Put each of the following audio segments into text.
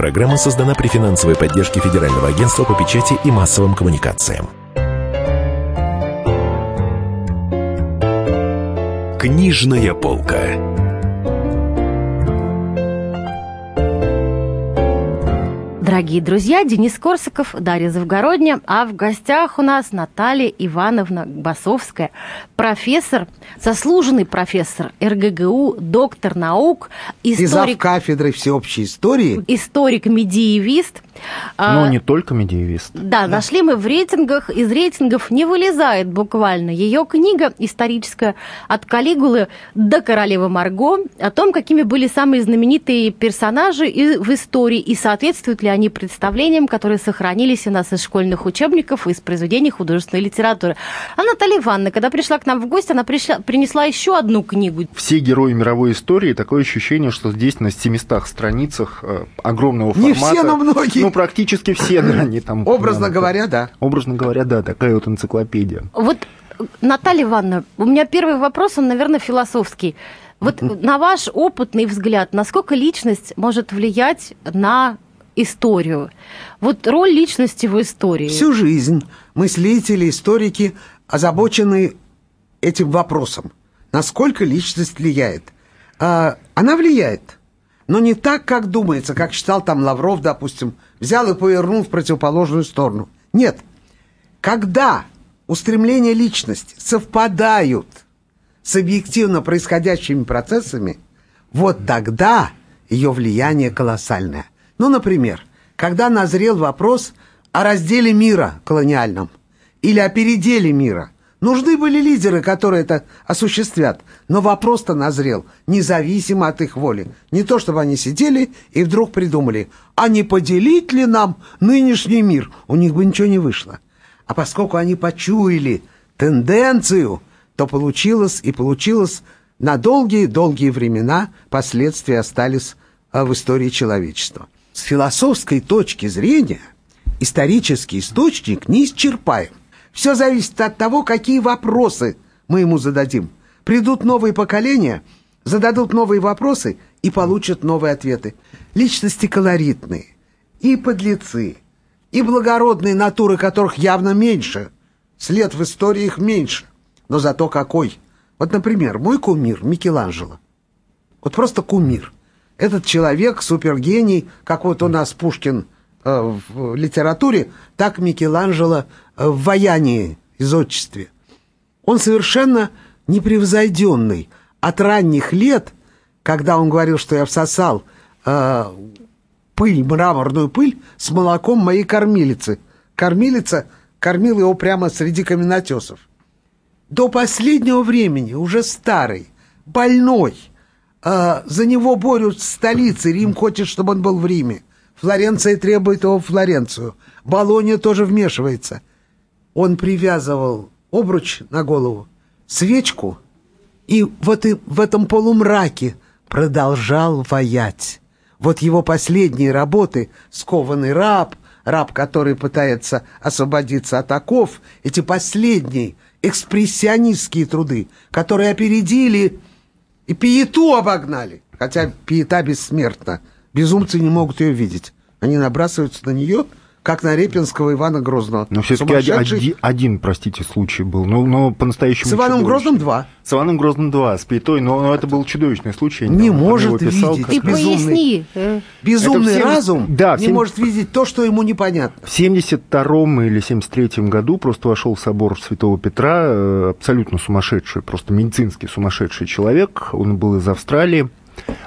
Программа создана при финансовой поддержке Федерального агентства по печати и массовым коммуникациям. Книжная полка. Дорогие друзья, Денис Корсаков, Дарья Завгородня, а в гостях у нас Наталья Ивановна Басовская, профессор, заслуженный профессор РГГУ, доктор наук, историк... И кафедры всеобщей истории. Историк-медиевист. Ну, не только медиевист. Да, да, нашли мы в рейтингах, из рейтингов не вылезает буквально ее книга историческая «От Калигулы до королевы Марго» о том, какими были самые знаменитые персонажи в истории и соответствуют ли они представлениям, которые сохранились у нас из школьных учебников и из произведений художественной литературы. А Наталья Ивановна, когда пришла к нам в гости, она пришла, принесла еще одну книгу. Все герои мировой истории, такое ощущение, что здесь на 700 страницах э, огромного формата. Не все, но многие. Ну, практически все, да, они там... Образно говоря, да. Образно говоря, да, такая вот энциклопедия. Вот, Наталья Ивановна, у меня первый вопрос, он, наверное, философский. Вот на ваш опытный взгляд, насколько личность может влиять на историю. Вот роль личности в истории. Всю жизнь мыслители, историки озабочены этим вопросом. Насколько личность влияет? А, она влияет, но не так, как думается, как считал там Лавров, допустим, взял и повернул в противоположную сторону. Нет. Когда устремления личности совпадают с объективно происходящими процессами, вот тогда ее влияние колоссальное – ну, например, когда назрел вопрос о разделе мира колониальном или о переделе мира. Нужны были лидеры, которые это осуществят. Но вопрос-то назрел, независимо от их воли. Не то, чтобы они сидели и вдруг придумали, а не поделить ли нам нынешний мир? У них бы ничего не вышло. А поскольку они почуяли тенденцию, то получилось и получилось на долгие-долгие времена последствия остались а, в истории человечества с философской точки зрения исторический источник не исчерпаем. Все зависит от того, какие вопросы мы ему зададим. Придут новые поколения, зададут новые вопросы и получат новые ответы. Личности колоритные, и подлецы, и благородные натуры, которых явно меньше. След в истории их меньше. Но зато какой. Вот, например, мой кумир Микеланджело. Вот просто кумир – этот человек супергений, как вот у нас Пушкин в литературе, так Микеланджело э, в ваянии, изотчестве. Он совершенно непревзойденный. От ранних лет, когда он говорил, что я всосал э, пыль, мраморную пыль с молоком моей кормилицы. Кормилица кормила его прямо среди каменотесов. До последнего времени, уже старый, больной – а, за него борются столицы. Рим хочет, чтобы он был в Риме. Флоренция требует его в Флоренцию. Болония тоже вмешивается. Он привязывал обруч на голову, свечку, и вот и в этом полумраке продолжал воять. Вот его последние работы «Скованный раб», раб, который пытается освободиться от оков, эти последние экспрессионистские труды, которые опередили и пиету обогнали. Хотя пиета бессмертна. Безумцы не могут ее видеть. Они набрасываются на нее, как на Репинского Ивана Грозного. Но все-таки один, один, простите, случай был. Но, но по-настоящему. С Иваном Грозным два. С Иваном Грозным два, с Пиетой, но, но это был чудовищный случай. Не может писал, видеть. Ты безумный, поясни. Безумный 70... разум да, не 70... может видеть то, что ему непонятно. В 72-м или 73-м году просто вошел в собор Святого Петра э, абсолютно сумасшедший, просто медицинский сумасшедший человек. Он был из Австралии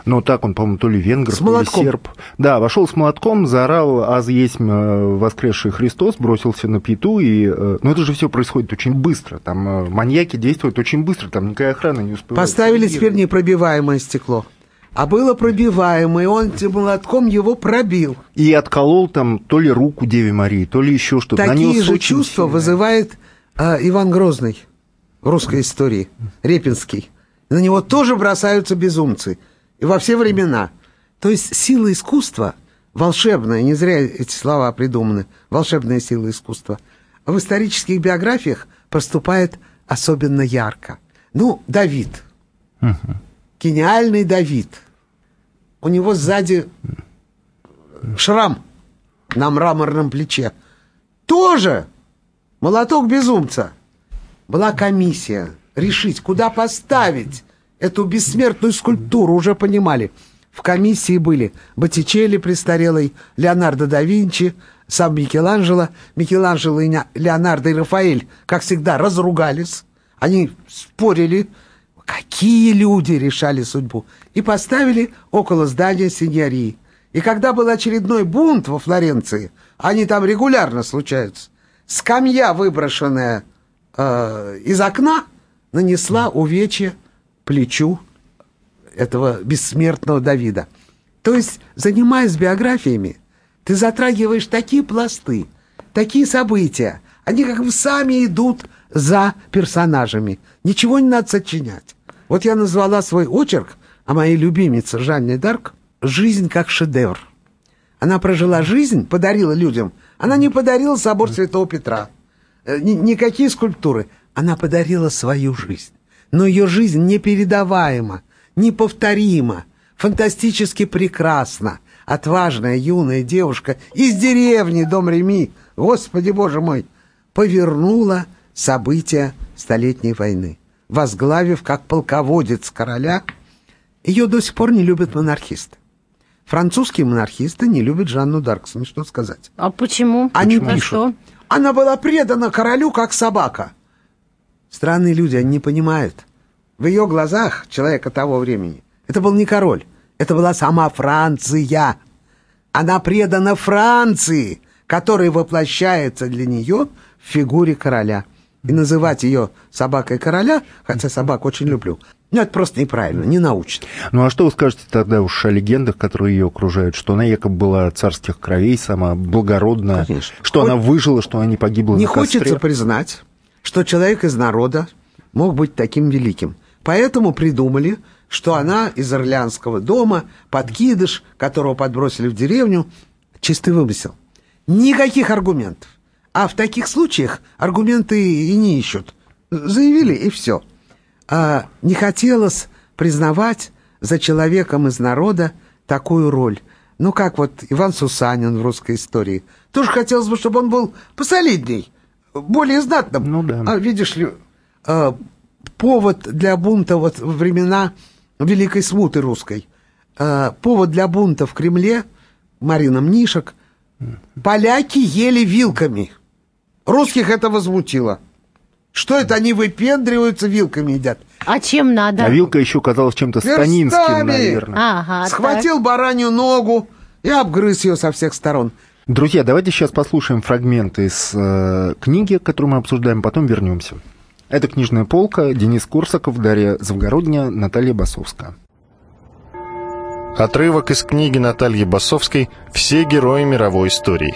но так он, по-моему, то ли венгр, с то молотком. ли серб. Да, вошел с молотком, заорал «Аз есть э, воскресший Христос», бросился на пету, и... Э, ну, это же все происходит очень быстро, там э, маньяки действуют очень быстро, там никакая охрана не успевает. Поставили теперь непробиваемое стекло. А было пробиваемое, он этим молотком его пробил. И отколол там то ли руку Деве Марии, то ли еще что-то. Такие же чувства сильное. вызывает э, Иван Грозный в русской истории, Репинский. На него тоже бросаются безумцы – во все времена. То есть сила искусства, волшебная, не зря эти слова придуманы, волшебная сила искусства, в исторических биографиях проступает особенно ярко. Ну, Давид. Угу. Гениальный Давид. У него сзади шрам на мраморном плече. Тоже молоток безумца. Была комиссия решить, куда поставить эту бессмертную скульптуру, уже понимали. В комиссии были Боттичелли престарелый, Леонардо да Винчи, сам Микеланджело. Микеланджело и Леонардо и Рафаэль, как всегда, разругались. Они спорили, какие люди решали судьбу. И поставили около здания синьории. И когда был очередной бунт во Флоренции, они там регулярно случаются, скамья, выброшенная э, из окна, нанесла увечье плечу этого бессмертного Давида. То есть, занимаясь биографиями, ты затрагиваешь такие пласты, такие события, они как бы сами идут за персонажами. Ничего не надо сочинять. Вот я назвала свой очерк о моей любимице Жанне Дарк «Жизнь как шедевр». Она прожила жизнь, подарила людям. Она не подарила собор Святого Петра, э, никакие скульптуры. Она подарила свою жизнь. Но ее жизнь непередаваема, неповторима, фантастически прекрасна. Отважная юная девушка из деревни Дом Реми, Господи Боже мой, повернула события Столетней войны, возглавив как полководец короля. Ее до сих пор не любят монархисты. Французские монархисты не любят Жанну Дарк, смешно сказать. А почему? Они почему? пишут, что? она была предана королю, как собака. Странные люди, они не понимают. В ее глазах, человека того времени, это был не король, это была сама Франция. Она предана Франции, которая воплощается для нее в фигуре короля. И называть ее собакой короля, хотя собак очень люблю, ну, это просто неправильно, не научно. Ну, а что вы скажете тогда уж о легендах, которые ее окружают? Что она якобы была царских кровей, сама благородная, Конечно. что Хоть... она выжила, что она не погибла Не на костре. хочется признать, что человек из народа мог быть таким великим. Поэтому придумали, что она из Орлеанского дома, подкидыш, которого подбросили в деревню, чистый вымысел. Никаких аргументов. А в таких случаях аргументы и не ищут. Заявили, и все. А не хотелось признавать за человеком из народа такую роль. Ну, как вот Иван Сусанин в русской истории. Тоже хотелось бы, чтобы он был посолидней, более знатным. Ну да. А видишь ли, а, повод для бунта вот во времена Великой Смуты русской, а, повод для бунта в Кремле, Марина Мнишек, поляки ели вилками – Русских это возмутило. Что это они выпендриваются, вилками едят? А чем надо? А вилка еще казалась чем-то станинским, наверное. Ага, Схватил так. баранью ногу и обгрыз ее со всех сторон. Друзья, давайте сейчас послушаем фрагменты из э, книги, которую мы обсуждаем, потом вернемся. Это «Книжная полка», Денис Курсаков, Дарья Завгородня, Наталья Басовская. Отрывок из книги Натальи Басовской «Все герои мировой истории».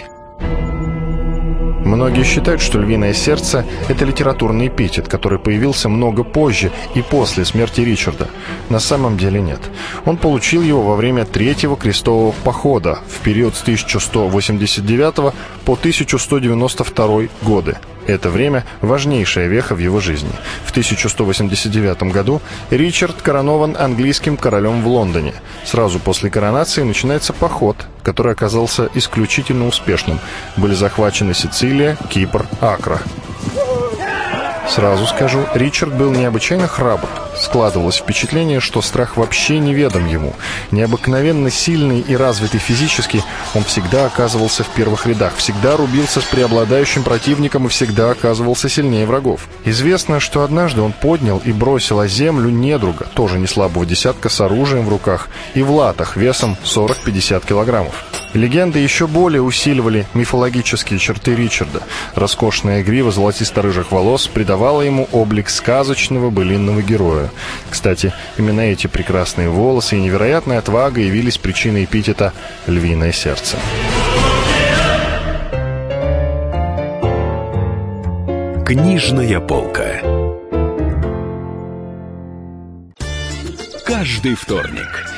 Многие считают, что «Львиное сердце» — это литературный эпитет, который появился много позже и после смерти Ричарда. На самом деле нет. Он получил его во время Третьего крестового похода в период с 1189 по 1192 годы. Это время – важнейшая веха в его жизни. В 1189 году Ричард коронован английским королем в Лондоне. Сразу после коронации начинается поход, который оказался исключительно успешным. Были захвачены Сицилия, Кипр, Акра. Сразу скажу, Ричард был необычайно храбр. Складывалось впечатление, что страх вообще неведом ему. Необыкновенно сильный и развитый физически, он всегда оказывался в первых рядах, всегда рубился с преобладающим противником и всегда оказывался сильнее врагов. Известно, что однажды он поднял и бросил о землю недруга, тоже не слабого десятка с оружием в руках и в латах весом 40-50 килограммов. Легенды еще более усиливали мифологические черты Ричарда. Роскошная грива золотисто-рыжих волос придавала ему облик сказочного былинного героя. Кстати, именно эти прекрасные волосы и невероятная отвага явились причиной эпитета «львиное сердце». Книжная полка. Каждый вторник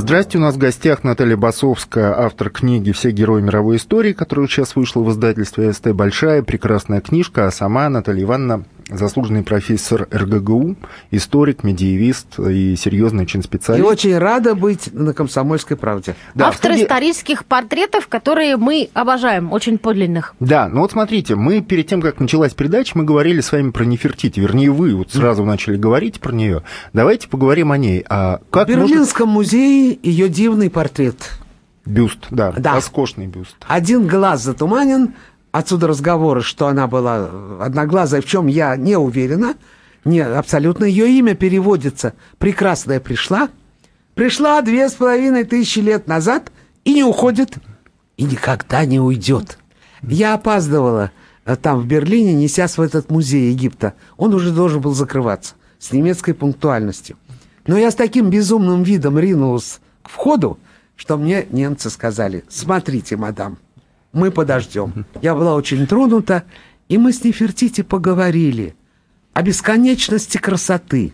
Здравствуйте, у нас в гостях Наталья Басовская, автор книги «Все герои мировой истории», которая сейчас вышла в издательстве СТ. Большая, прекрасная книжка, а сама Наталья Ивановна заслуженный профессор РГГУ, историк, медиевист и серьезный очень специалист. И очень рада быть на «Комсомольской правде». Да, Автор студии... исторических портретов, которые мы обожаем, очень подлинных. Да, ну вот смотрите, мы перед тем, как началась передача, мы говорили с вами про Нефертити, вернее, вы вот сразу начали говорить про нее. Давайте поговорим о ней. А как в Берлинском может... музее ее дивный портрет. Бюст, да, да, роскошный бюст. Один глаз затуманен, Отсюда разговоры, что она была одноглазая, в чем я не уверена. Не, абсолютно. Ее имя переводится «прекрасная пришла». Пришла две с половиной тысячи лет назад и не уходит, и никогда не уйдет. Я опаздывала э, там, в Берлине, несясь в этот музей Египта. Он уже должен был закрываться с немецкой пунктуальностью. Но я с таким безумным видом ринулась к входу, что мне немцы сказали, смотрите, мадам, мы подождем. Я была очень тронута, и мы с Нефертити поговорили о бесконечности красоты,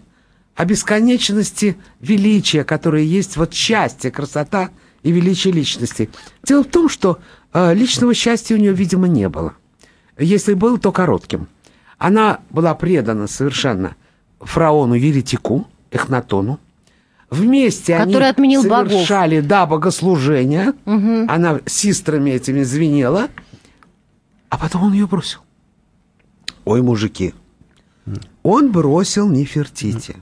о бесконечности величия, которое есть вот счастье, красота и величие личности. Дело в том, что э, личного счастья у нее, видимо, не было. Если был, то коротким. Она была предана совершенно фараону Еретику, Эхнатону, Вместе Который они отменил совершали, богов. да, богослужение. Угу. Она сестрами этими звенела. А потом он ее бросил. Ой, мужики. Он бросил Нефертити.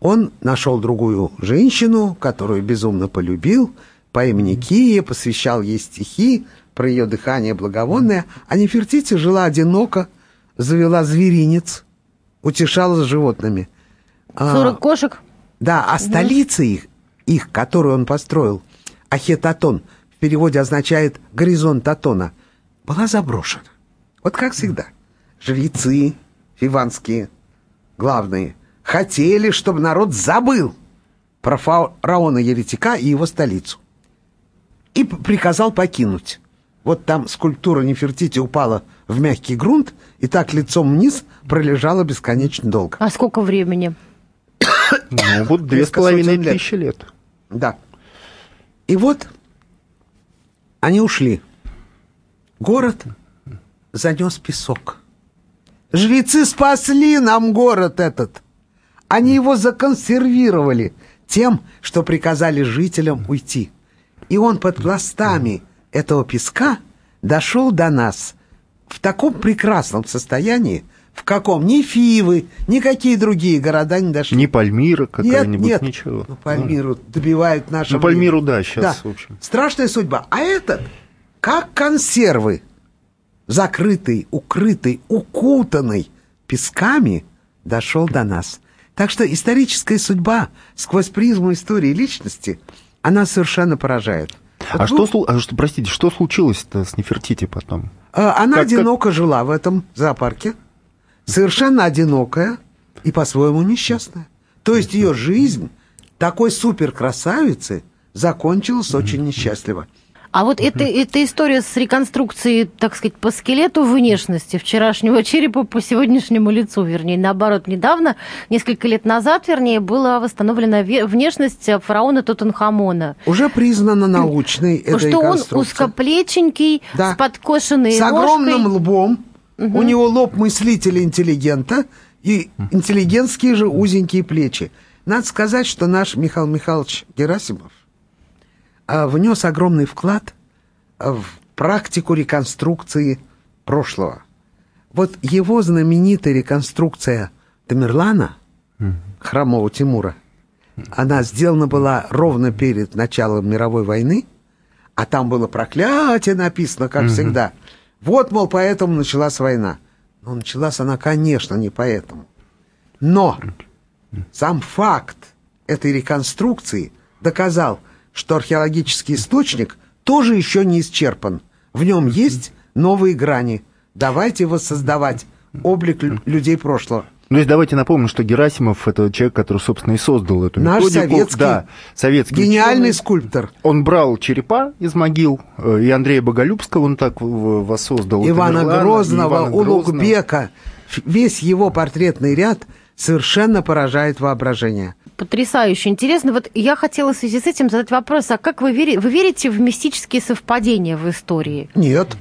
Он нашел другую женщину, которую безумно полюбил, по имени Кия, посвящал ей стихи про ее дыхание благовонное, а Нефертити жила одиноко, завела зверинец, утешалась животными. Сорок а, кошек? Да, а столица их, их, которую он построил, Ахетатон, в переводе означает «горизонт Атона», была заброшена. Вот как всегда. Жрецы фиванские, главные, хотели, чтобы народ забыл про фараона Еретика и его столицу. И приказал покинуть. Вот там скульптура Нефертити упала в мягкий грунт и так лицом вниз пролежала бесконечно долго. А сколько времени? Ну, вот две с половиной тысячи лет. Да. И вот они ушли. Город занес песок. Жрецы спасли нам город этот. Они его законсервировали тем, что приказали жителям уйти. И он под пластами этого песка дошел до нас в таком прекрасном состоянии, в каком? Ни Фивы, никакие другие города не дошли. Ни Пальмира какая-нибудь, нет, нет. ничего. Ну, Пальмиру ну. добивают наши... Ну, Пальмиру, да, сейчас, да. в общем. Страшная судьба. А этот, как консервы, закрытый, укрытый, укутанный песками, дошел до нас. Так что историческая судьба сквозь призму истории личности, она совершенно поражает. Вот а, вы... что, а что, простите, что случилось-то с Нефертити потом? А, она как, одиноко как... жила в этом зоопарке совершенно одинокая и по-своему несчастная. То есть ее жизнь такой суперкрасавицы закончилась очень несчастливо. А вот эта, эта история с реконструкцией, так сказать, по скелету внешности вчерашнего черепа по сегодняшнему лицу, вернее, наоборот, недавно, несколько лет назад, вернее, была восстановлена внешность фараона Тутанхамона. Уже признана научной эта Что он узкоплеченький, да. с подкошенной С огромным лбом, Угу. У него лоб мыслителя интеллигента и интеллигентские же узенькие плечи. Надо сказать, что наш Михаил Михайлович Герасимов а, внес огромный вклад в практику реконструкции прошлого. Вот его знаменитая реконструкция Тамерлана, храмового Тимура, она сделана была ровно перед началом мировой войны, А там было проклятие написано, как всегда. Вот, мол, поэтому началась война. Но началась она, конечно, не поэтому. Но сам факт этой реконструкции доказал, что археологический источник тоже еще не исчерпан. В нем есть новые грани. Давайте воссоздавать облик лю- людей прошлого. Ну, то есть давайте напомним, что Герасимов это человек, который, собственно, и создал эту Наш методику. советский, да, советский гениальный ученый. скульптор. Он брал черепа из могил, э, и Андрея Боголюбского он так воссоздал. Ивана Тамерлана, Грозного, Ивана Грозного. Улугбека. Весь его портретный ряд совершенно поражает воображение. Потрясающе интересно. Вот я хотела в связи с этим задать вопрос, а как вы верите, вы верите в мистические совпадения в истории? Нет,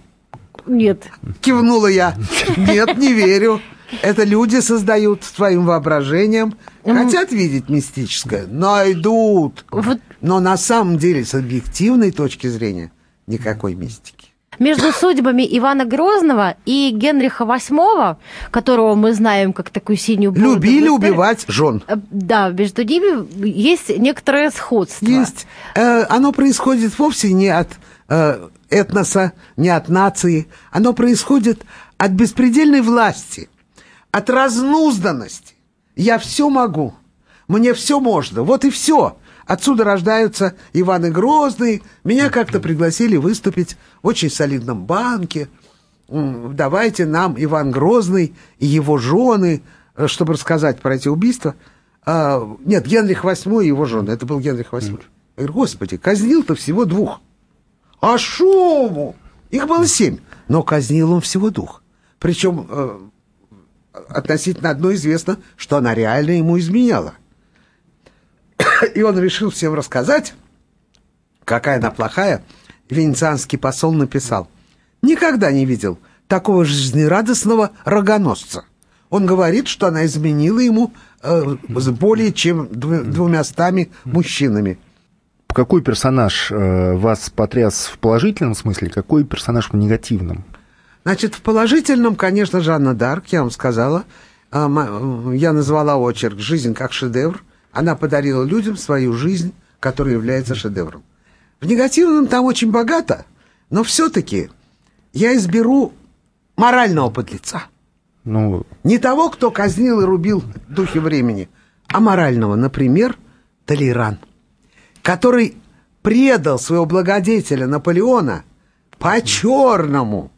Нет. кивнула я. Нет, не верю. Это люди создают своим воображением, хотят видеть мистическое, найдут. Вот Но на самом деле, с объективной точки зрения, никакой мистики. между судьбами Ивана Грозного и Генриха VIII, которого мы знаем как такую синюю в Любили убивать жен. э, Да, между ними есть некоторое сходство. Есть. Э, оно происходит вовсе не от э, этноса, не от нации. Оно происходит от беспредельной власти, от разнузданности. Я все могу, мне все можно, вот и все. Отсюда рождаются Иваны Грозные. Меня как-то пригласили выступить в очень солидном банке. Давайте нам Иван Грозный и его жены, э, чтобы рассказать про эти убийства. А, нет, Генрих VIII и его жены. Это был Генрих VIII. Я говорю, господи, казнил-то всего двух. А шуму! Их было семь. Но казнил он всего двух. Причем э, относительно одной известно, что она реально ему изменяла. И он решил всем рассказать, какая она плохая. Венецианский посол написал. Никогда не видел такого жизнерадостного рогоносца. Он говорит, что она изменила ему э, с более чем дву- двумястами мужчинами. Какой персонаж э, вас потряс в положительном смысле, какой персонаж в негативном? Значит, в положительном, конечно, Жанна Дарк, я вам сказала. А, Я назвала очерк «Жизнь как шедевр». Она подарила людям свою жизнь, которая является шедевром. В негативном там очень богато, но все-таки я изберу морального подлеца. Ну, Не того, кто казнил и рубил духи времени, а морального, например, Толеран, который предал своего благодетеля Наполеона по-черному,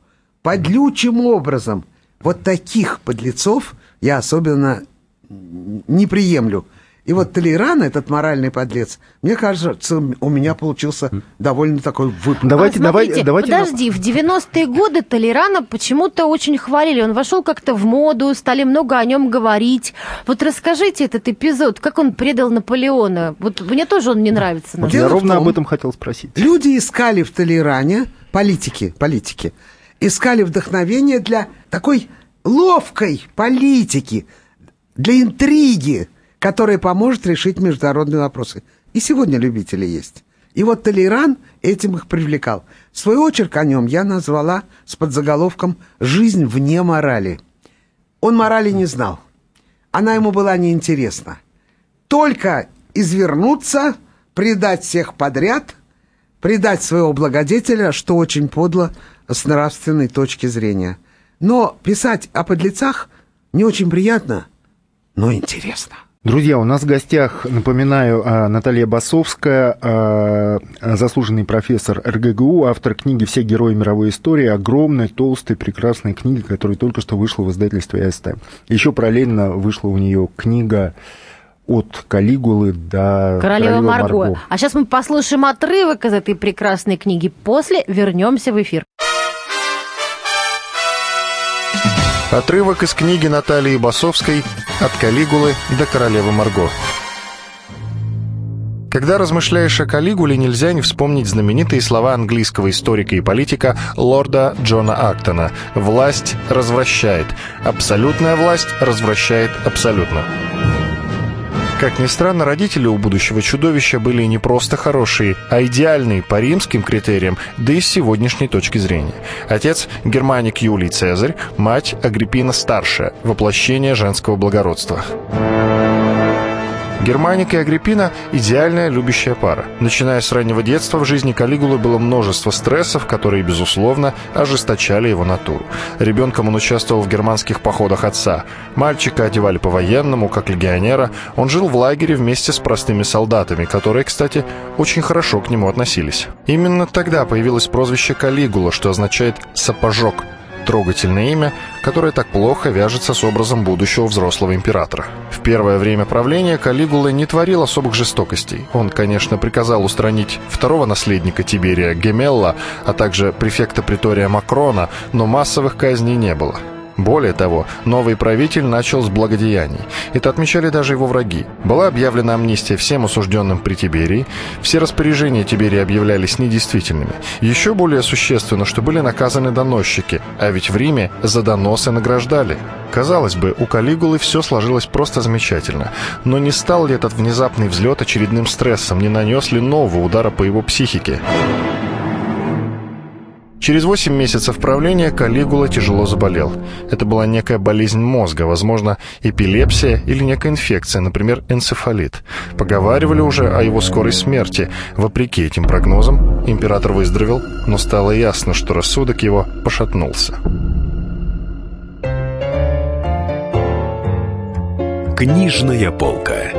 подлючим образом. Вот таких подлецов я особенно не приемлю. И вот Толеран, этот моральный подлец, мне кажется, у меня получился довольно такой выпад. давайте, А, давайте, смотрите, давайте. Подожди, в 90-е годы Толерана почему-то очень хвалили. Он вошел как-то в моду, стали много о нем говорить. Вот расскажите этот эпизод, как он предал Наполеона. Вот мне тоже он не нравится. Вот я ровно том- об этом хотел спросить. Люди искали в Толеране, политики, политики, искали вдохновение для такой ловкой политики, для интриги, которая поможет решить международные вопросы. И сегодня любители есть. И вот Толеран этим их привлекал. Свой очерк о нем я назвала с подзаголовком «Жизнь вне морали». Он морали не знал. Она ему была неинтересна. Только извернуться, предать всех подряд, предать своего благодетеля, что очень подло с нравственной точки зрения. Но писать о подлецах не очень приятно, но интересно. Друзья, у нас в гостях, напоминаю, а, Наталья Басовская, а, заслуженный профессор РГГУ, автор книги «Все герои мировой истории», огромной, толстой, прекрасной книги, которая только что вышла в издательстве АСТ. Еще параллельно вышла у нее книга от Калигулы до Королева Марго. Марго. А сейчас мы послушаем отрывок из этой прекрасной книги. После вернемся в эфир. Отрывок из книги Натальи Басовской «От Калигулы до королевы Марго». Когда размышляешь о Калигуле, нельзя не вспомнить знаменитые слова английского историка и политика лорда Джона Актона «Власть развращает. Абсолютная власть развращает абсолютно». Как ни странно, родители у будущего чудовища были не просто хорошие, а идеальные по римским критериям, да и с сегодняшней точки зрения. Отец – германик Юлий Цезарь, мать – Агриппина Старшая, воплощение женского благородства. Германика и Агриппина – идеальная любящая пара. Начиная с раннего детства в жизни Калигулы было множество стрессов, которые, безусловно, ожесточали его натуру. Ребенком он участвовал в германских походах отца. Мальчика одевали по-военному, как легионера. Он жил в лагере вместе с простыми солдатами, которые, кстати, очень хорошо к нему относились. Именно тогда появилось прозвище Калигула, что означает «сапожок», трогательное имя, которое так плохо вяжется с образом будущего взрослого императора. В первое время правления Калигула не творил особых жестокостей. Он, конечно, приказал устранить второго наследника Тиберия Гемелла, а также префекта притория Макрона, но массовых казней не было. Более того, новый правитель начал с благодеяний. Это отмечали даже его враги. Была объявлена амнистия всем осужденным при Тиберии, все распоряжения Тиберии объявлялись недействительными. Еще более существенно, что были наказаны доносчики, а ведь в Риме за доносы награждали. Казалось бы, у Калигулы все сложилось просто замечательно. Но не стал ли этот внезапный взлет очередным стрессом, не нанес ли нового удара по его психике? Через 8 месяцев правления Калигула тяжело заболел. Это была некая болезнь мозга, возможно, эпилепсия или некая инфекция, например, энцефалит. Поговаривали уже о его скорой смерти. Вопреки этим прогнозам, император выздоровел, но стало ясно, что рассудок его пошатнулся. Книжная полка.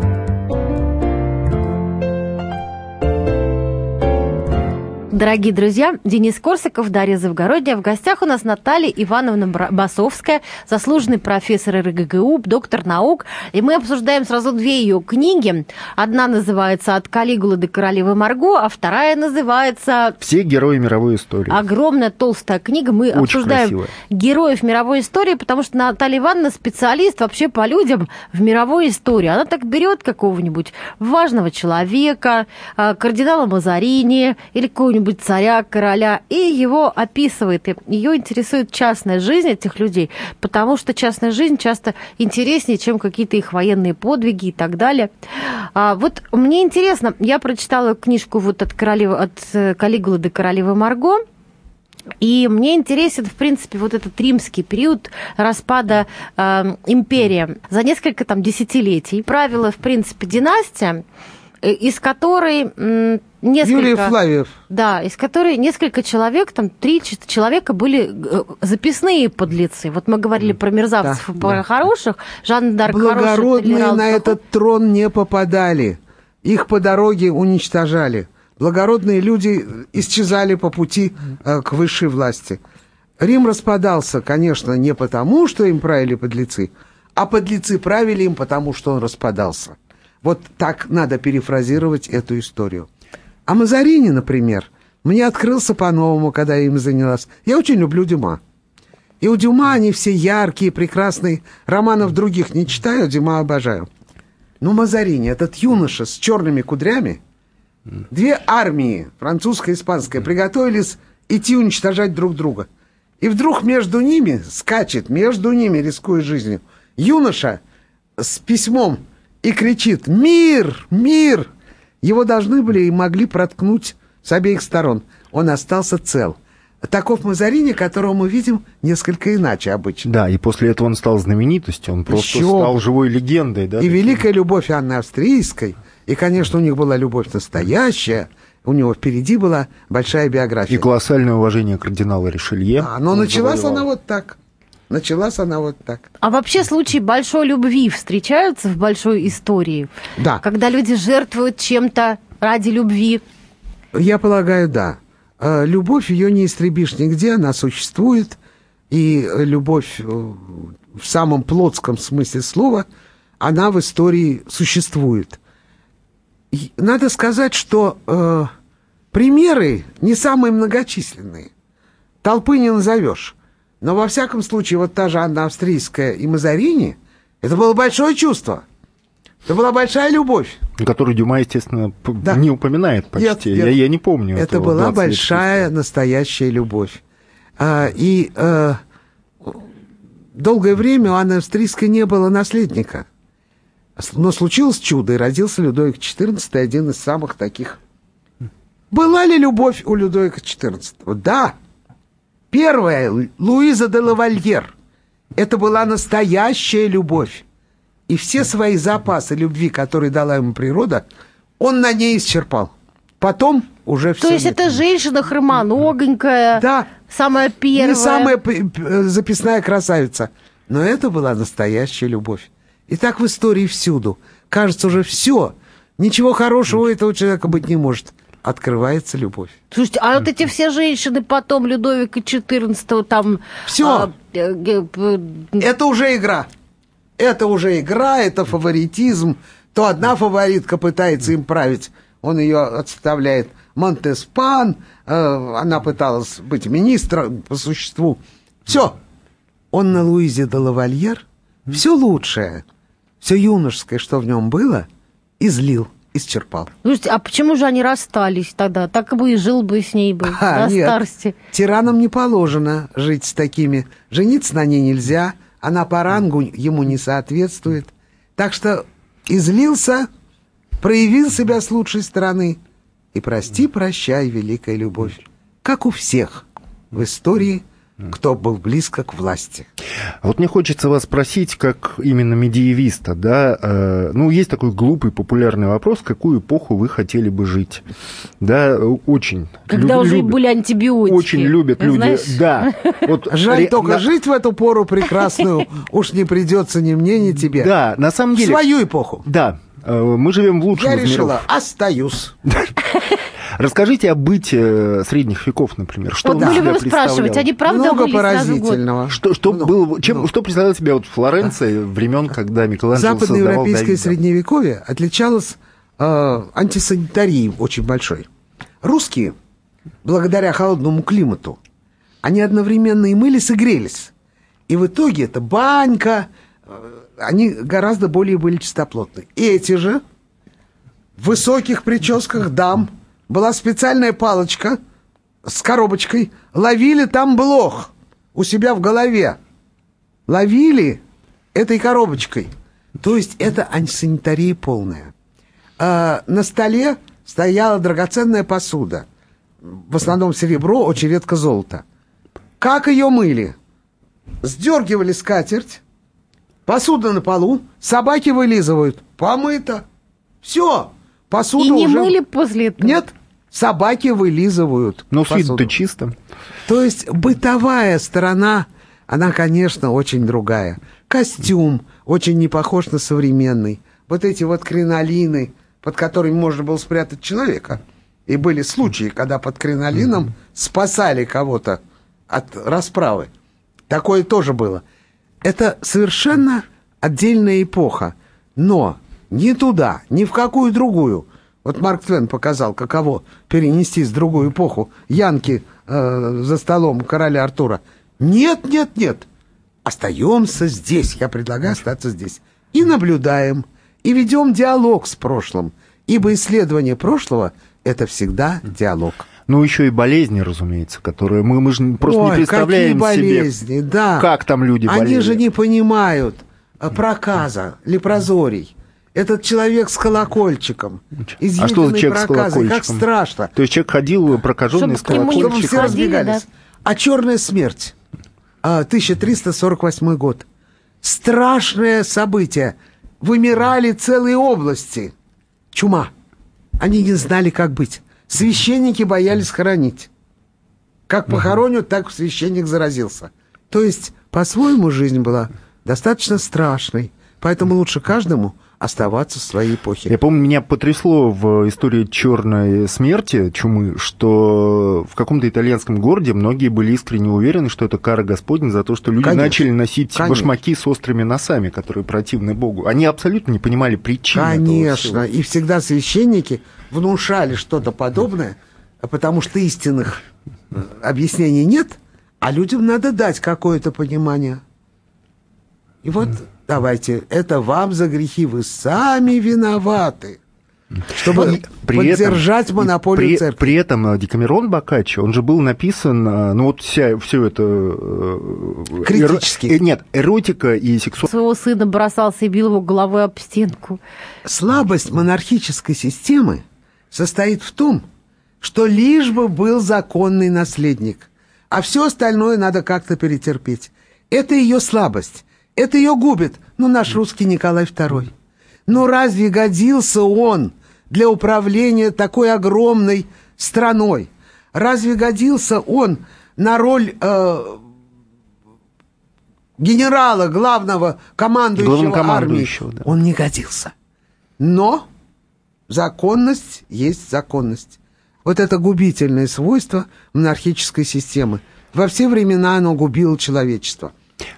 Дорогие друзья, Денис Корсаков, Дарья Завгородняя. В гостях у нас Наталья Ивановна Басовская, заслуженный профессор РГГУ, доктор наук. И мы обсуждаем сразу две ее книги. Одна называется «От Калигулы до королевы Марго», а вторая называется Все герои мировой истории. Огромная толстая книга. Мы Очень обсуждаем красивая. героев мировой истории, потому что Наталья Ивановна специалист вообще по людям в мировой истории. Она так берет какого-нибудь важного человека, а, кардинала Мазарини или какого-нибудь царя, короля, и его описывает. И Ее интересует частная жизнь этих людей, потому что частная жизнь часто интереснее, чем какие-то их военные подвиги и так далее. А, вот мне интересно, я прочитала книжку вот от, королевы, от э, Калигулы до королевы Марго, и мне интересен, в принципе, вот этот римский период распада э, империи за несколько там десятилетий. Правила, в принципе, династия, э, из которой несколько... Юлий Флавиев. Да, из которой несколько человек, там три человека были э, записные подлецы. Вот мы говорили про мерзавцев Да, и про да. хороших. Жанна Дарк хороший, Благородные толерант на этот трон не попадали. Их по дороге уничтожали. Благородные люди исчезали по пути э, к высшей власти. Рим распадался, конечно, не потому, что им правили подлецы, а подлецы правили им потому, что он распадался. Вот так надо перефразировать эту историю. А Мазарини, например, мне открылся по-новому, когда я им занялась. Я очень люблю Дюма. И у Дюма они все яркие, прекрасные. Романов других не читаю, Дюма обожаю. Но Мазарини, этот юноша с черными кудрями, две армии, французская и испанская, приготовились идти уничтожать друг друга. И вдруг между ними, скачет, между ними, рискуя жизнью, юноша с письмом и кричит «Мир! Мир!» Его должны были и могли проткнуть с обеих сторон. Он остался цел. Таков Мазарини, которого мы видим несколько иначе обычно. Да, и после этого он стал знаменитостью, он просто Еще стал живой легендой. Да, И таким. великая любовь Анны Австрийской, и, конечно, у них была любовь настоящая, у него впереди была большая биография. И колоссальное уважение кардинала Ришелье. А, но он началась завоевал. она вот так. Началась она вот так. А вообще случаи большой любви встречаются в большой истории? Да. Когда люди жертвуют чем-то ради любви? Я полагаю, да. Э, Любовь ее не истребишь нигде, она существует. И э, любовь э, в самом плотском смысле слова, она в истории существует. И надо сказать, что э, примеры не самые многочисленные. Толпы не назовешь. Но во всяком случае, вот та же Анна Австрийская и Мазарини, это было большое чувство. Это была большая любовь. Которую Дюма, естественно, Да. не упоминает почти. Нет, нет. Я, я не помню. Это этого была 20 лет большая, настоящая любовь. А, и э, долгое время у Анны Австрийской не было наследника. Но случилось чудо, и родился Людовик XIV, один из самых таких. Была ли любовь у Людовика XIV? Да. Первая, Луиза де Лавальер. Это была настоящая любовь. И все свои запасы любви, которые дала ему природа, он на ней исчерпал. Потом уже все. То есть это женщина хромоногонькая, Да. самая первая. Не самая записная красавица. Но это была настоящая любовь. И так в истории всюду. Кажется, уже все. Ничего хорошего у этого человека быть не может. Открывается любовь. Слушайте, а вот эти все женщины потом Людовика XIV там... Всё. а, э, Это уже игра. Это уже игра, это фаворитизм. То одна фаворитка пытается им править, он ее отставляет. Монтеспан, э, она пыталась быть министром по существу. Все. Он на Луизе де Лавальер все лучшее, все юношеское, что в нем было, излил, исчерпал. Слушайте, а почему же они расстались тогда? Так бы и жил бы с ней бы А, до нет. старости. Тиранам не положено жить с такими. Жениться на ней нельзя, она по рангу ему не соответствует. Так что излился, проявил себя с лучшей стороны. И прости, прощай, великая любовь. Как у всех в истории, кто был близко к власти. Вот мне хочется вас спросить, как именно медиевиста, да, э, ну, есть такой глупый популярный вопрос, какую эпоху вы хотели бы жить? Да, очень. Когда люб- уже любят- были антибиотики. Очень любят люди, Знаешь? да. Вот Жаль ре- только на- жить в эту пору прекрасную уж не придется ни мне, ни тебе. Да, на самом деле... свою эпоху. Да, мы живем в лучшем Я из миров. решила, остаюсь. Расскажите о быте средних веков, например. Что Вот мы любим спрашивать, они правда Много поразительного. Что, что, Много, было, чем, много. что представляла себя вот Флоренция времен, когда Микеланджело создавал Западноевропейское Давида? средневековье отличалось э, антисанитарией очень большой. Русские, благодаря холодному климату, они одновременно и мылись, и грелись. И в итоге это банька, э, они гораздо более были чистоплотны. И эти же в высоких прическах дам была специальная палочка с коробочкой, ловили там блох у себя в голове ловили этой коробочкой. То есть это антисанитария полная. А, на столе стояла драгоценная посуда. В основном серебро, очень редко золото. Как ее мыли? Сдергивали скатерть, посуда на полу, собаки вылизывают, помыто. Все, посуда И не уже... мыли после этого? Нет, собаки вылизывают. Ну, с посуду. чисто. То есть бытовая сторона, она, конечно, очень другая. Костюм очень не похож на современный. Вот эти вот кринолины, под которыми можно было спрятать человека. И были случаи, когда под кринолином спасали кого-то от расправы. Такое тоже было. Это совершенно отдельная эпоха. Но ни туда, ни в какую другую. Вот Марк Твен показал, каково перенестись в другую эпоху. Янки э, за столом короля Артура. Нет, нет, нет. Остаемся здесь. Я предлагаю остаться здесь. И наблюдаем, и ведем диалог с прошлым. Ибо исследование прошлого – это всегда диалог. Ну, еще и болезни, разумеется, которые мы, мы же просто Ой, не представляем какие себе, болезни, да. как там люди Они болели. же не понимают а, проказа, лепрозорий. Этот человек с колокольчиком. а что за изъеденный человек с проказой, колокольчиком? Как страшно. То есть человек ходил прокаженный Чтобы с к нему не Чтобы колокольчиком. все разбегались. да. А черная смерть. А, 1348 год. Страшное событие. Вымирали целые области. Чума. Они не знали, как быть. Священники боялись хоронить. Как похоронят, так священник заразился. То есть, по-своему, жизнь была достаточно страшной. Поэтому лучше каждому оставаться в своей эпохе. Я помню, меня потрясло в истории черной смерти, чумы, что в каком-то итальянском городе многие были искренне уверены, что это кара Господня за то, что люди Конечно. начали носить Конечно. башмаки с острыми носами, которые противны Богу. Они абсолютно не понимали причин этого Конечно. И всегда священники внушали что-то подобное, потому что истинных э, объяснений нет, а людям надо дать какое-то понимание. И вот давайте, это вам за грехи, вы сами виноваты. Чтобы поддержать этом, монополию при, церкви. При этом э, Декамерон Боккаччо, он же был написан, э, ну вот вся, все это... Критически. эро- нет, эротика и сексуальность. Своего сына бросался и бил его головой об стенку. Слабость монархической системы состоит в том, что лишь бы был законный наследник, а все остальное надо как-то перетерпеть. Это ее слабость, это ее губит, ну, наш русский Николай II. Но разве годился он для управления такой огромной страной? Разве годился он на роль э, генерала, главного командующего, армией? да. Он не годился. Но законность есть законность. Вот это губительное свойство монархической системы. Во все времена оно губило человечество.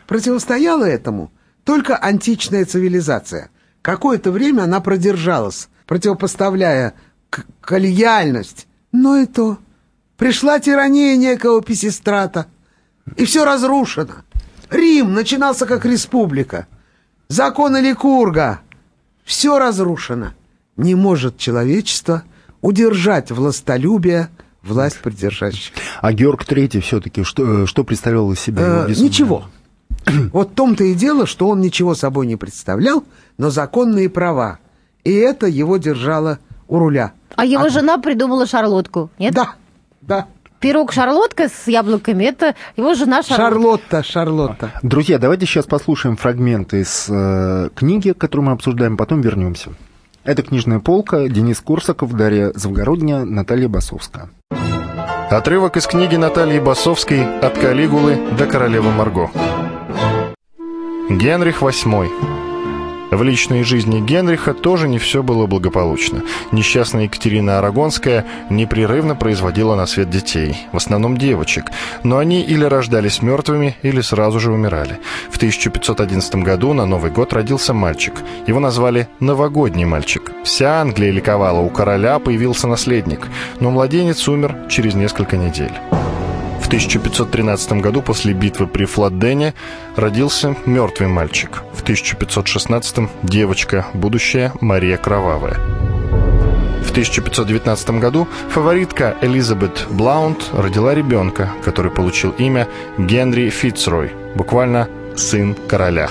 Противостояла этому только античная цивилизация. Какое-то время она продержалась, противопоставляя коллегиальность. Но и то. Пришла тирания некого Писистрата, и все разрушено. Рим начинался как республика. Законы Ликурга. Все разрушено. Не может человечество удержать властолюбие власть придержащих. А Георг III все-таки что, э, что представлял из себя? Э, ничего. Вот в том-то и дело, что он ничего собой не представлял, но законные права. И это его держало у руля. А его жена придумала шарлотку, нет? Да, да. Пирог шарлотка с яблоками, это его жена шарлотка. Шарлотта, Шарлотта. Друзья, давайте сейчас послушаем фрагменты из э, книги, которую мы обсуждаем, потом вернемся. Это «Книжная полка», Денис Корсаков, Дарья Завгородня, Наталья Басовская. Отрывок из книги Натальи Басовской «От Калигулы до королевы Марго». Генрих VIII. В личной жизни Генриха тоже не все было благополучно. Несчастная Екатерина Арагонская непрерывно производила на свет детей, в основном девочек, но они или рождались мертвыми, или сразу же умирали. В 1511 году на Новый год родился мальчик. Его назвали «Новогодний мальчик». Вся Англия ликовала, у короля появился наследник, но младенец умер через несколько недель. В 1513 году после битвы при Фладдене родился мертвый мальчик. В 1516 девочка, будущая Мария Кровавая. В 1519 году фаворитка Элизабет Блаунд родила ребенка, который получил имя Генри Фицрой, буквально «сын короля».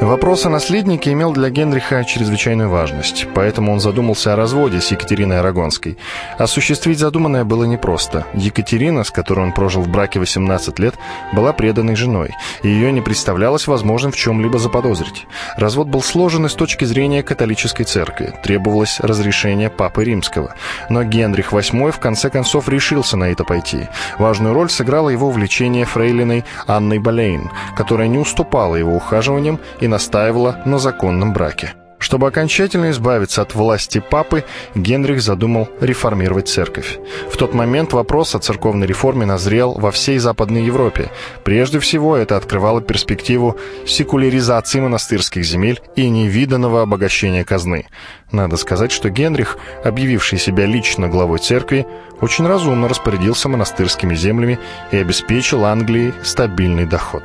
Вопрос о наследнике имел для Генриха чрезвычайную важность, поэтому он задумался о разводе с Екатериной Арагонской. Осуществить задуманное было непросто. Екатерина, с которой он прожил в браке 18 лет, была преданной женой, и ее не представлялось возможным в чем-либо заподозрить. Развод был сложен и с точки зрения католической церкви, требовалось разрешение Папы Римского. Но Генрих VIII в конце концов решился на это пойти. Важную роль сыграло его увлечение фрейлиной Анной Болейн, которая не уступала его ухаживаниям и настаивала на законном браке. Чтобы окончательно избавиться от власти папы, Генрих задумал реформировать церковь. В тот момент вопрос о церковной реформе назрел во всей Западной Европе. Прежде всего, это открывало перспективу секуляризации монастырских земель и невиданного обогащения казны. Надо сказать, что Генрих, объявивший себя лично главой церкви, очень разумно распорядился монастырскими землями и обеспечил Англии стабильный доход.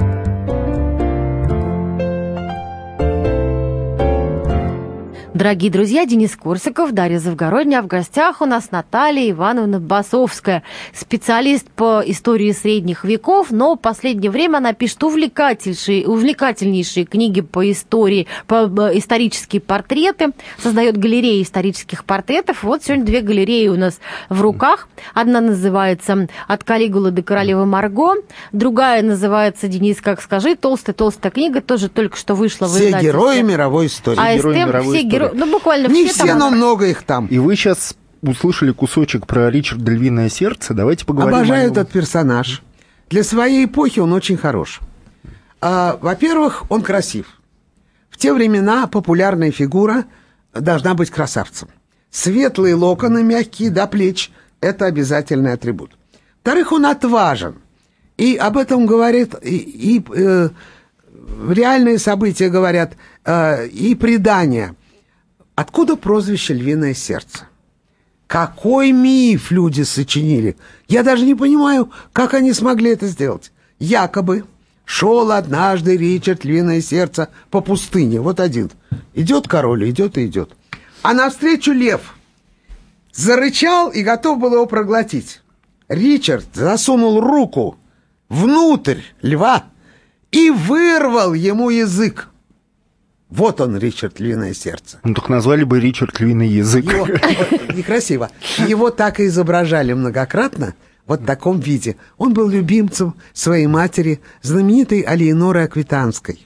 Дорогие друзья, Денис Корсаков, Дарья Завгородня, в гостях у нас Наталья Ивановна Басовская, специалист по истории средних веков, но в последнее время она пишет увлекательнейшие, увлекательнейшие книги по истории, по э, исторические портреты, создает галереи исторических портретов. Вот сегодня две галереи у нас в руках. Одна называется «От Калигулы до королевы Марго», другая называется, Денис, как скажи, толстая-толстая книга, тоже только что вышла в Все издательстве. герои мировой истории. АСТ, герои мировой все истории. герои, ну буквально Не все, там. но много их там. И вы сейчас услышали кусочек про Ричарда Львиное сердце. Давайте поговорим о Обожаю нем. этот персонаж. Для своей эпохи он очень хорош. А, во-первых, он красив. В те времена популярная фигура должна быть красавцем. Светлые локоны, мягкие до плеч – это обязательный атрибут. Во-вторых, он отважен. И об этом говорит и, и э, реальные события говорят, э, и предания. Откуда прозвище «Львиное сердце»? Какой миф люди сочинили? Я даже не понимаю, как они смогли это сделать. Якобы шел однажды Ричард Львиное Сердце по пустыне. Вот один. Идет король, идет и идет. А навстречу лев. Зарычал и готов был его проглотить. Ричард засунул руку внутрь льва и вырвал ему язык. Вот он, Ричард Львиное сердце. Ну, так назвали бы Ричард Львиный язык. Его, вот, некрасиво. Его так и изображали многократно, вот в таком виде. Он был любимцем своей матери, знаменитой Алиеноры Аквитанской.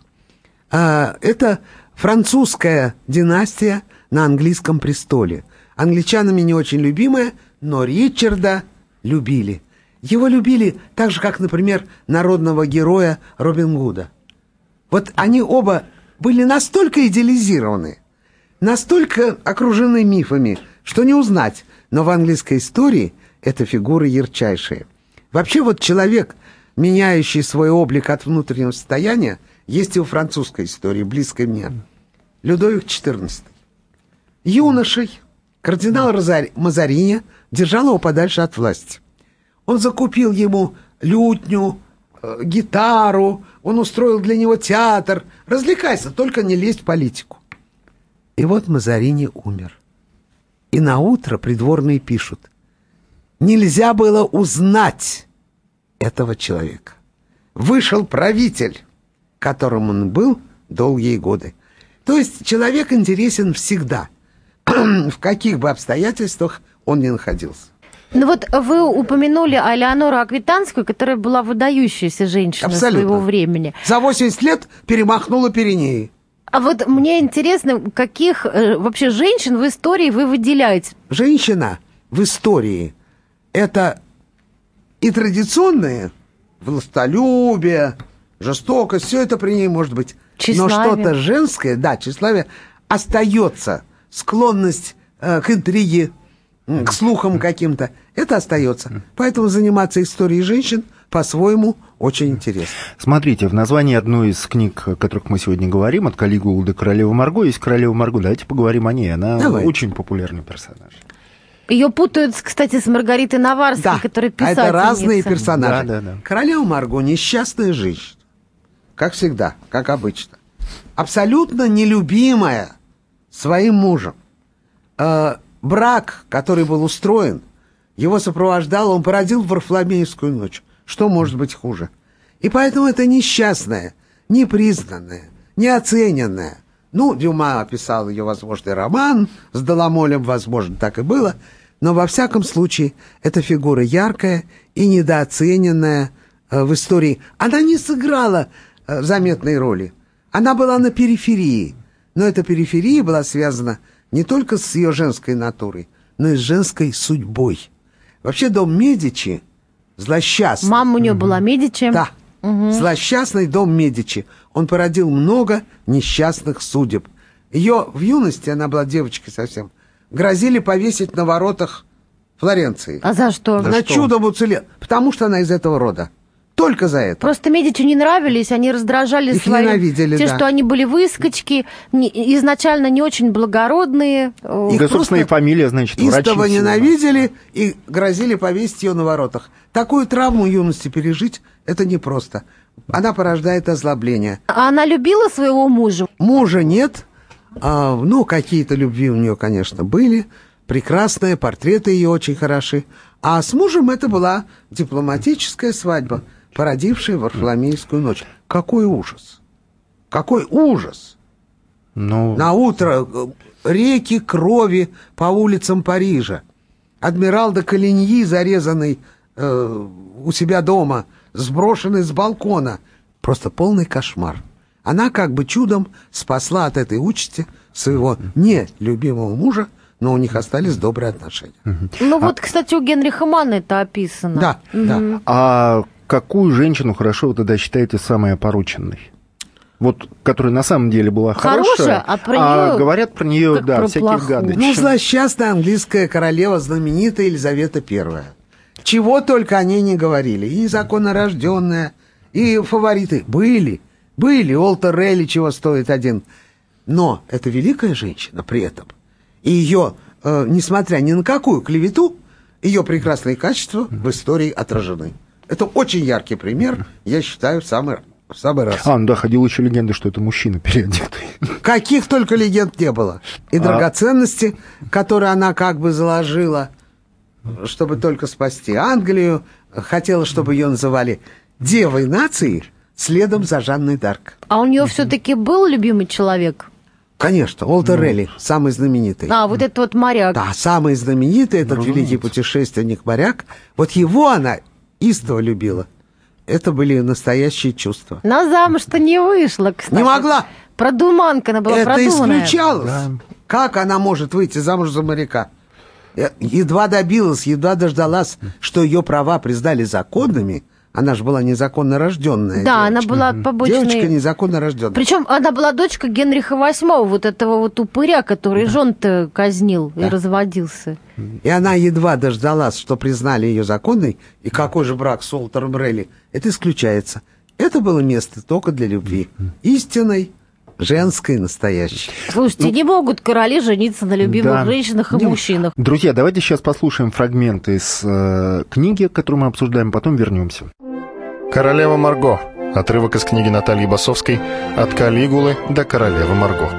А, это французская династия на английском престоле. Англичанами не очень любимая, но Ричарда любили. Его любили так же, как, например, народного героя Робин Гуда. Вот они оба были настолько идеализированы, настолько окружены мифами, что не узнать. Но в английской истории это фигуры ярчайшие. Вообще вот человек, меняющий свой облик от внутреннего состояния, есть и во французской истории, близкой мне. Людовик XIV. Юношей кардинал Розари... Мазарини держал его подальше от власти. Он закупил ему лютню, э, гитару, он устроил для него театр. Развлекайся, только не лезь в политику. И вот Мазарини умер. И на утро придворные пишут. Нельзя было узнать этого человека. Вышел правитель, которым он был долгие годы. То есть человек интересен всегда, в каких бы обстоятельствах он ни находился. Ну вот вы упомянули Алеонору Аквитанскую, которая была выдающейся женщиной Абсолютно. своего времени. За 80 лет перемахнула Пиренеи. А вот мне интересно, каких э, вообще женщин в истории вы выделяете? Женщина в истории – это и традиционные властолюбие, жестокость, все это при ней может быть. Но Тщеславие. что-то женское, да, тщеславие, остается. Склонность э, к интриге, к слухам каким-то, это остается. Поэтому заниматься историей женщин по-своему очень интересно. Смотрите, в названии одной из книг, о которых мы сегодня говорим, от Калигулы до Королевы Марго, есть Королева Марго. Давайте поговорим о ней. Она Давай. очень популярный персонаж. Ее путают, кстати, с Маргаритой Наварской, Да, которая а писательница. это разные персонажи. Да, да, да. Королева Марго несчастная женщина, как всегда, как обычно. Абсолютно нелюбимая своим мужем. Брак, который был устроен, его сопровождал, он породил Варфоломеевскую ночь. Что может быть хуже? И поэтому это несчастная, непризнанная, неоцененная. Ну, Дюма описал ее возможный роман с Доломолем, возможно, так и было. Но во всяком случае, эта фигура яркая и недооцененная э, в истории. Она не сыграла э, заметной роли. Она была на периферии. Но эта периферия была связана не только с ее женской натурой, но и с женской судьбой. Вообще дом Медичи злосчастный. Мама у нее была Медичи. Да. Злосчастный дом Медичи. Он породил много несчастных судеб. Ее в юности, она была девочкой совсем, грозили повесить на воротах Флоренции. А за что? Она чудом уцелела, потому что она из этого рода. Только за это. Просто Медичи не нравились, они раздражали Их своим... ненавидели, Тем, да. что они были выскочки, не- изначально не очень благородные. Э, Их да, собственно, и фамилия, значит, Истово ненавидели и грозили повесить ее на воротах. Такую травму юности пережить – это непросто. Она порождает озлобление. А она любила своего мужа? Мужа нет, а, ну, какие-то любви у нее, конечно, были. Прекрасные, портреты ее очень хороши. А с мужем это была дипломатическая свадьба, породившая Варфоломеевскую ночь. Какой ужас! Какой ужас! Ну, На утро э, реки крови по улицам Парижа. Адмирал де Калиньи, зарезанный э, у себя дома, сброшенный с балкона. Просто полный кошмар. Она как бы чудом спасла от этой участи своего нелюбимого мужа, но у них остались добрые отношения. Ну вот, кстати, у Генриха Манна это описано. Да, да. а какую женщину хорошо вы тогда считаете самой опороченной? Вот, которая на самом деле была Хорошая, хорошая, а про неё говорят про нее, да, про всякие плохую. гадости. Ну, злосчастная английская королева, знаменитая Елизавета I. Чего только о ней не говорили. И незаконно рожденная, и фавориты. Были, были. Олтер Релли чего стоит один. Но это великая женщина при этом. И ее, э, несмотря ни на какую клевету, ее прекрасные качества в истории отражены. Это очень яркий пример, я считаю, в самый, в самый раз. А, ну да, ходила еще легенда, что это мужчина переодетый. Каких только легенд не было. И А- драгоценности, которые она как бы заложила, чтобы только спасти Англию, хотела, чтобы ее называли девой нации, следом за Жанной Дарк. А у нее все-таки был любимый человек? Конечно, Уолтер Релли, самый знаменитый. А, вот этот вот моряк. Да, самый знаменитый, этот великий путешественник-моряк. Вот его она истово любила. Это были настоящие чувства. На замуж-то не вышла, кстати. Не могла. Продуманка она была Это продуманная. исключалось. Как она может выйти замуж за моряка? Э, Едва добилась, едва дождалась, что ее права признали законными. Она же была незаконно рожденная. Да, она девочка. была побочной... Девочка незаконно рожденная. Причем она была дочка Генриха VIII, вот этого вот упыря, который жен-то казнил и разводился. И она едва дождалась, что признали ее законной, и какой же брак с Уолтером Релли, это исключается. Это было место только для любви. Истинной, женской, настоящей. Слушайте, не могут короли жениться на любимых Да. женщинах и мужчинах. Друзья, давайте сейчас послушаем фрагменты из э, книги, которую мы обсуждаем, потом вернемся. Королева Марго. Отрывок из книги Натальи Басовской «От Калигулы до королевы Марго».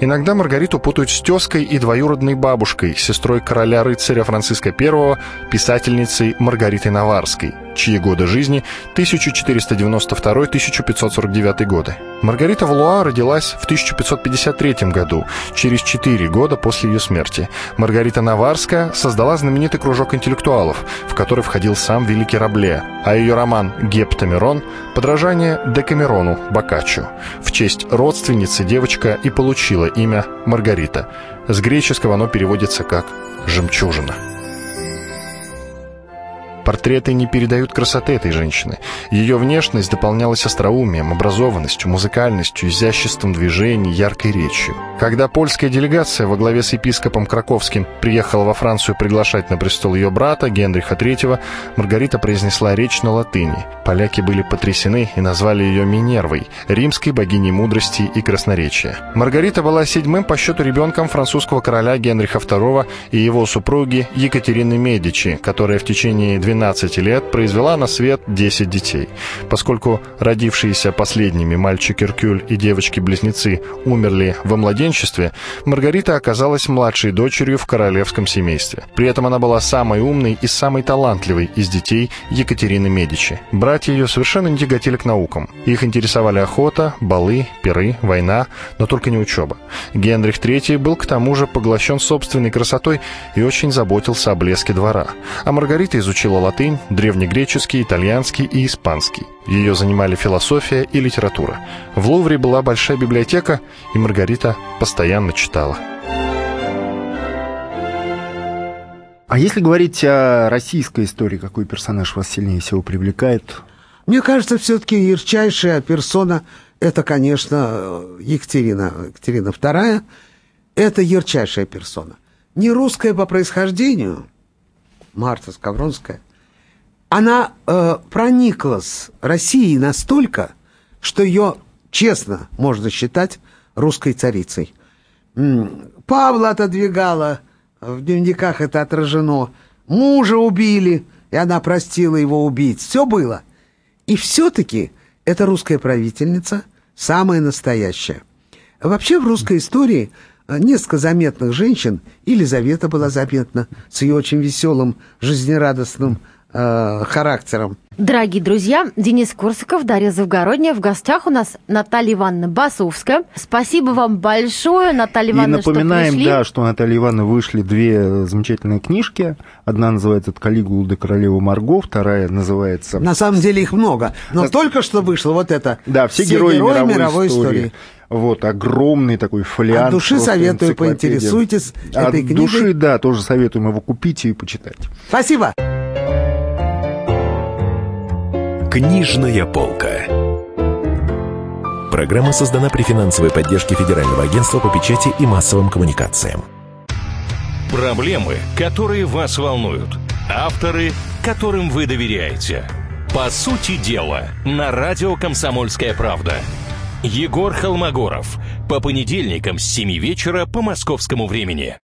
Иногда Маргариту путают с тезкой и двоюродной бабушкой, сестрой короля-рыцаря Франциска I, писательницей Маргаритой Наварской, чьи годы жизни 1492-1549 годы. Маргарита Валуа родилась в 1553 году, через 4 года после ее смерти. Маргарита Наварская создала знаменитый кружок интеллектуалов, в который входил сам великий Рабле, а ее роман «Гептамерон» — подражание Декамерону Боккаччо. В честь родственницы девочка и получила имя Маргарита. С греческого оно переводится как «жемчужина». Портреты не передают красоты этой женщины. Ее внешность дополнялась остроумием, образованностью, музыкальностью, изяществом движений, яркой речью. Когда польская делегация во главе с епископом Краковским приехала во Францию приглашать на престол ее брата Генриха III, Маргарита произнесла речь на латыни. Поляки были потрясены и назвали ее Минервой, римской богиней мудрости и красноречия. Маргарита была седьмым по счету ребенком французского короля Генриха II и его супруги Екатерины Медичи, которая в течение 12 лет произвела на свет 10 детей. Поскольку родившиеся последними мальчик Иркюль и девочки-близнецы умерли во младенчестве, Маргарита оказалась младшей дочерью в королевском семействе. При этом она была самой умной и самой талантливой из детей Екатерины Медичи. Братья ее совершенно не тяготели к наукам. Их интересовали охота, балы, пиры, война, но только не учеба. Генрих III был к тому же поглощен собственной красотой и очень заботился о блеске двора. А Маргарита изучила латынь, древнегреческий, итальянский и испанский. Ее занимали философия и литература. В Лувре была большая библиотека, и Маргарита постоянно читала. А если говорить о российской истории, какой персонаж вас сильнее всего привлекает? Мне кажется, все-таки ярчайшая персона – это, конечно, Екатерина, Екатерина II. Это ярчайшая персона. Не русская по происхождению, Марта Скавронская, она э, прониклась Россией настолько, что ее, честно, можно считать русской царицей. Павла отодвигала, в дневниках это отражено. Мужа убили, и она простила его убить. Все было. И все-таки эта русская правительница самая настоящая. Вообще в русской истории э, несколько заметных женщин. Елизавета была заметна с ее очень веселым, жизнерадостным э, характером. Дорогие друзья, Денис Корсаков, Дарья Завгородняя. В гостях у нас Наталья Ивановна Басовская. Спасибо вам большое, Наталья И Ивановна, напоминаем, что пришли. да, что у Натальи Ивановны вышли две замечательные книжки. Одна называется «От Калигулы до королевы Марго», вторая называется... На самом деле их много. Но Да. только что вышло вот это. Да, все, герои, мировой, истории. Вот, огромный такой фолиант. От души советую, поинтересуйтесь От этой книгой. души, да, тоже советуем его купить и почитать. Спасибо. Книжная полка. Программа создана при финансовой поддержке Федерального агентства по печати и массовым коммуникациям. Проблемы, которые вас волнуют. Авторы, которым вы доверяете. По сути дела, на радио «Комсомольская правда». Егор Холмогоров. По понедельникам с 7 вечера по московскому времени.